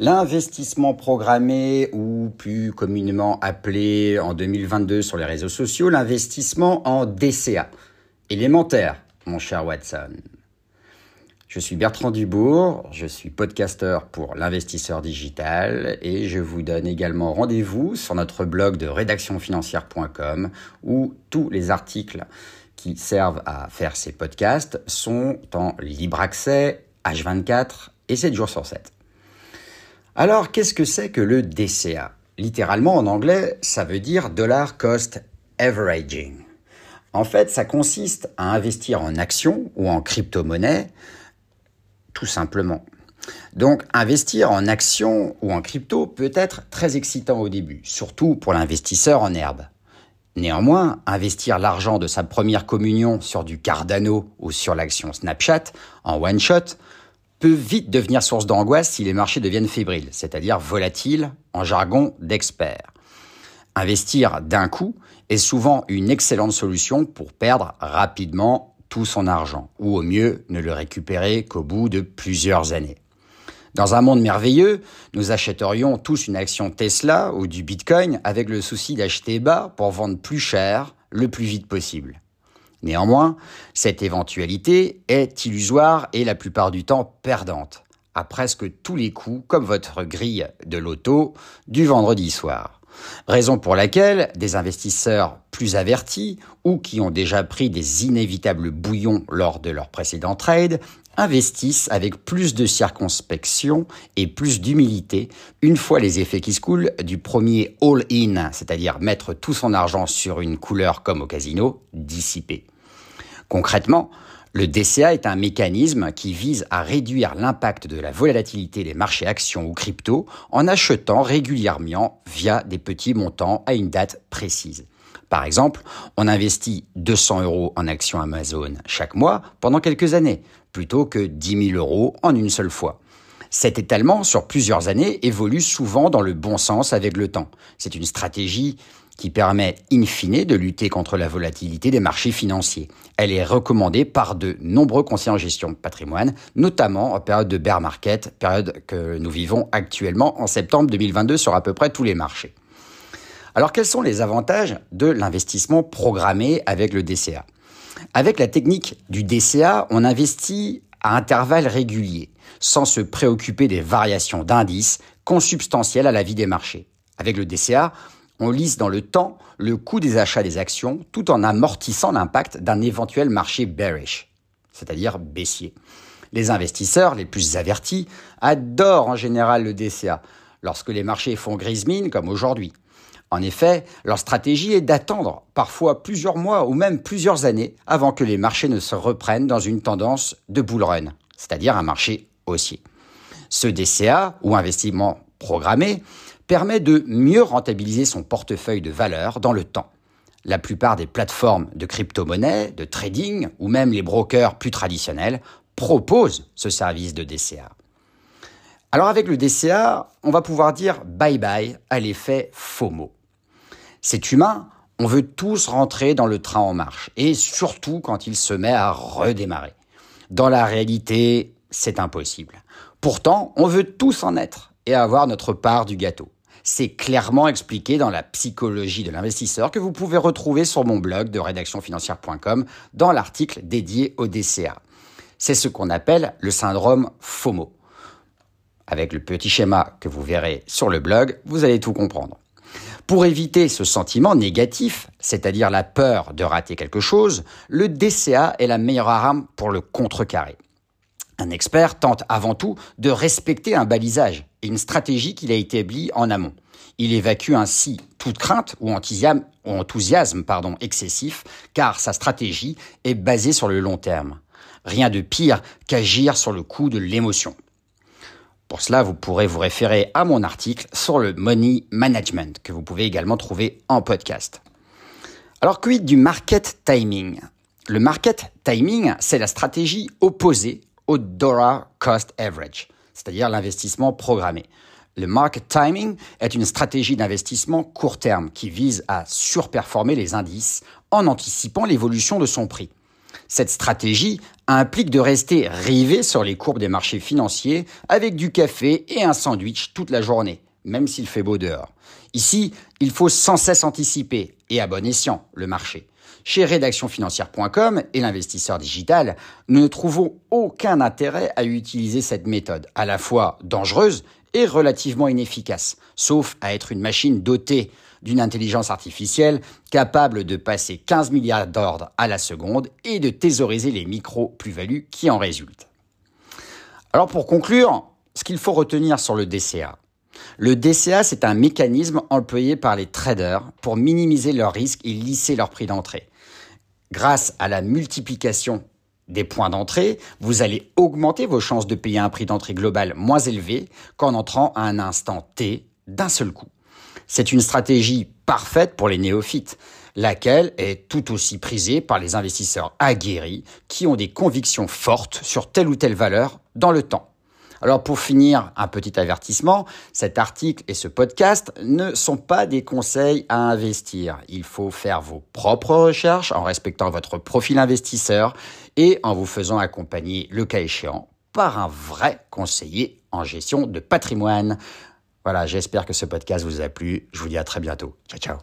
L'investissement programmé, ou plus communément appelé en 2022 sur les réseaux sociaux, l'investissement en DCA. Élémentaire, mon cher Watson. Je suis Bertrand Dubourg, je suis podcasteur pour l'investisseur digital et je vous donne également rendez-vous sur notre blog de rédactionfinancière.com où tous les articles qui servent à faire ces podcasts sont en libre accès, H24 et 7 jours sur 7. Alors, qu'est-ce que c'est que le DCA Littéralement en anglais, ça veut dire Dollar Cost Averaging. En fait, ça consiste à investir en actions ou en crypto-monnaie, tout simplement. Donc, investir en actions ou en crypto peut être très excitant au début, surtout pour l'investisseur en herbe. Néanmoins, investir l'argent de sa première communion sur du Cardano ou sur l'action Snapchat en one shot peut vite devenir source d'angoisse si les marchés deviennent fébriles, c'est-à-dire volatiles en jargon d'experts. Investir d'un coup est souvent une excellente solution pour perdre rapidement tout son argent, ou au mieux ne le récupérer qu'au bout de plusieurs années. Dans un monde merveilleux, nous achèterions tous une action Tesla ou du Bitcoin avec le souci d'acheter bas pour vendre plus cher le plus vite possible. Néanmoins, cette éventualité est illusoire et la plupart du temps perdante, à presque tous les coups, comme votre grille de loto du vendredi soir. Raison pour laquelle des investisseurs plus avertis ou qui ont déjà pris des inévitables bouillons lors de leur précédent trade investissent avec plus de circonspection et plus d'humilité une fois les effets qui se coulent du premier all-in, c'est-à-dire mettre tout son argent sur une couleur comme au casino, dissipés. Concrètement, le DCA est un mécanisme qui vise à réduire l'impact de la volatilité des marchés actions ou crypto en achetant régulièrement via des petits montants à une date précise. Par exemple, on investit 200 euros en actions Amazon chaque mois pendant quelques années, plutôt que 10 000 euros en une seule fois. Cet étalement sur plusieurs années évolue souvent dans le bon sens avec le temps. C'est une stratégie qui permet in fine de lutter contre la volatilité des marchés financiers. Elle est recommandée par de nombreux conseillers en gestion de patrimoine, notamment en période de bear market, période que nous vivons actuellement en septembre 2022 sur à peu près tous les marchés. Alors quels sont les avantages de l'investissement programmé avec le DCA Avec la technique du DCA, on investit à intervalles réguliers, sans se préoccuper des variations d'indices consubstantielles à la vie des marchés. Avec le DCA, on lisse dans le temps le coût des achats des actions tout en amortissant l'impact d'un éventuel marché bearish, c'est-à-dire baissier. Les investisseurs les plus avertis adorent en général le DCA lorsque les marchés font grise mine comme aujourd'hui. En effet, leur stratégie est d'attendre parfois plusieurs mois ou même plusieurs années avant que les marchés ne se reprennent dans une tendance de bull run, c'est-à-dire un marché haussier. Ce DCA ou investissement programmé permet de mieux rentabiliser son portefeuille de valeurs dans le temps. La plupart des plateformes de crypto-monnaie, de trading ou même les brokers plus traditionnels proposent ce service de DCA. Alors avec le DCA, on va pouvoir dire bye bye à l'effet FOMO. C'est humain, on veut tous rentrer dans le train en marche, et surtout quand il se met à redémarrer. Dans la réalité, c'est impossible. Pourtant, on veut tous en être et avoir notre part du gâteau. C'est clairement expliqué dans la psychologie de l'investisseur que vous pouvez retrouver sur mon blog de rédactionfinancière.com dans l'article dédié au DCA. C'est ce qu'on appelle le syndrome FOMO. Avec le petit schéma que vous verrez sur le blog, vous allez tout comprendre. Pour éviter ce sentiment négatif, c'est-à-dire la peur de rater quelque chose, le DCA est la meilleure arme pour le contrecarrer. Un expert tente avant tout de respecter un balisage et une stratégie qu'il a établie en amont. Il évacue ainsi toute crainte ou enthousiasme, excessif, car sa stratégie est basée sur le long terme. Rien de pire qu'agir sur le coup de l'émotion. Pour cela, vous pourrez vous référer à mon article sur le money management, que vous pouvez également trouver en podcast. Alors, quid du market timing? Le market timing, c'est la stratégie opposée au dollar cost average, c'est-à-dire l'investissement programmé. Le market timing est une stratégie d'investissement court terme qui vise à surperformer les indices en anticipant l'évolution de son prix. Cette stratégie implique de rester rivé sur les courbes des marchés financiers avec du café et un sandwich toute la journée, même s'il fait beau dehors. Ici, il faut sans cesse anticiper et à bon escient le marché. Chez rédactionfinancière.com et l'investisseur digital, nous ne trouvons aucun intérêt à utiliser cette méthode, à la fois dangereuse et relativement inefficace, sauf à être une machine dotée d'une intelligence artificielle capable de passer 15 milliards d'ordres à la seconde et de thésauriser les micro-plus-values qui en résultent. Alors pour conclure, ce qu'il faut retenir sur le DCA. Le DCA, c'est un mécanisme employé par les traders pour minimiser leurs risques et lisser leur prix d'entrée. Grâce à la multiplication des points d'entrée, vous allez augmenter vos chances de payer un prix d'entrée global moins élevé qu'en entrant à un instant T d'un seul coup. C'est une stratégie parfaite pour les néophytes, laquelle est tout aussi prisée par les investisseurs aguerris qui ont des convictions fortes sur telle ou telle valeur dans le temps. Alors pour finir, un petit avertissement, cet article et ce podcast ne sont pas des conseils à investir. Il faut faire vos propres recherches en respectant votre profil investisseur et en vous faisant accompagner, le cas échéant, par un vrai conseiller en gestion de patrimoine. Voilà, j'espère que ce podcast vous a plu. Je vous dis à très bientôt. Ciao, ciao.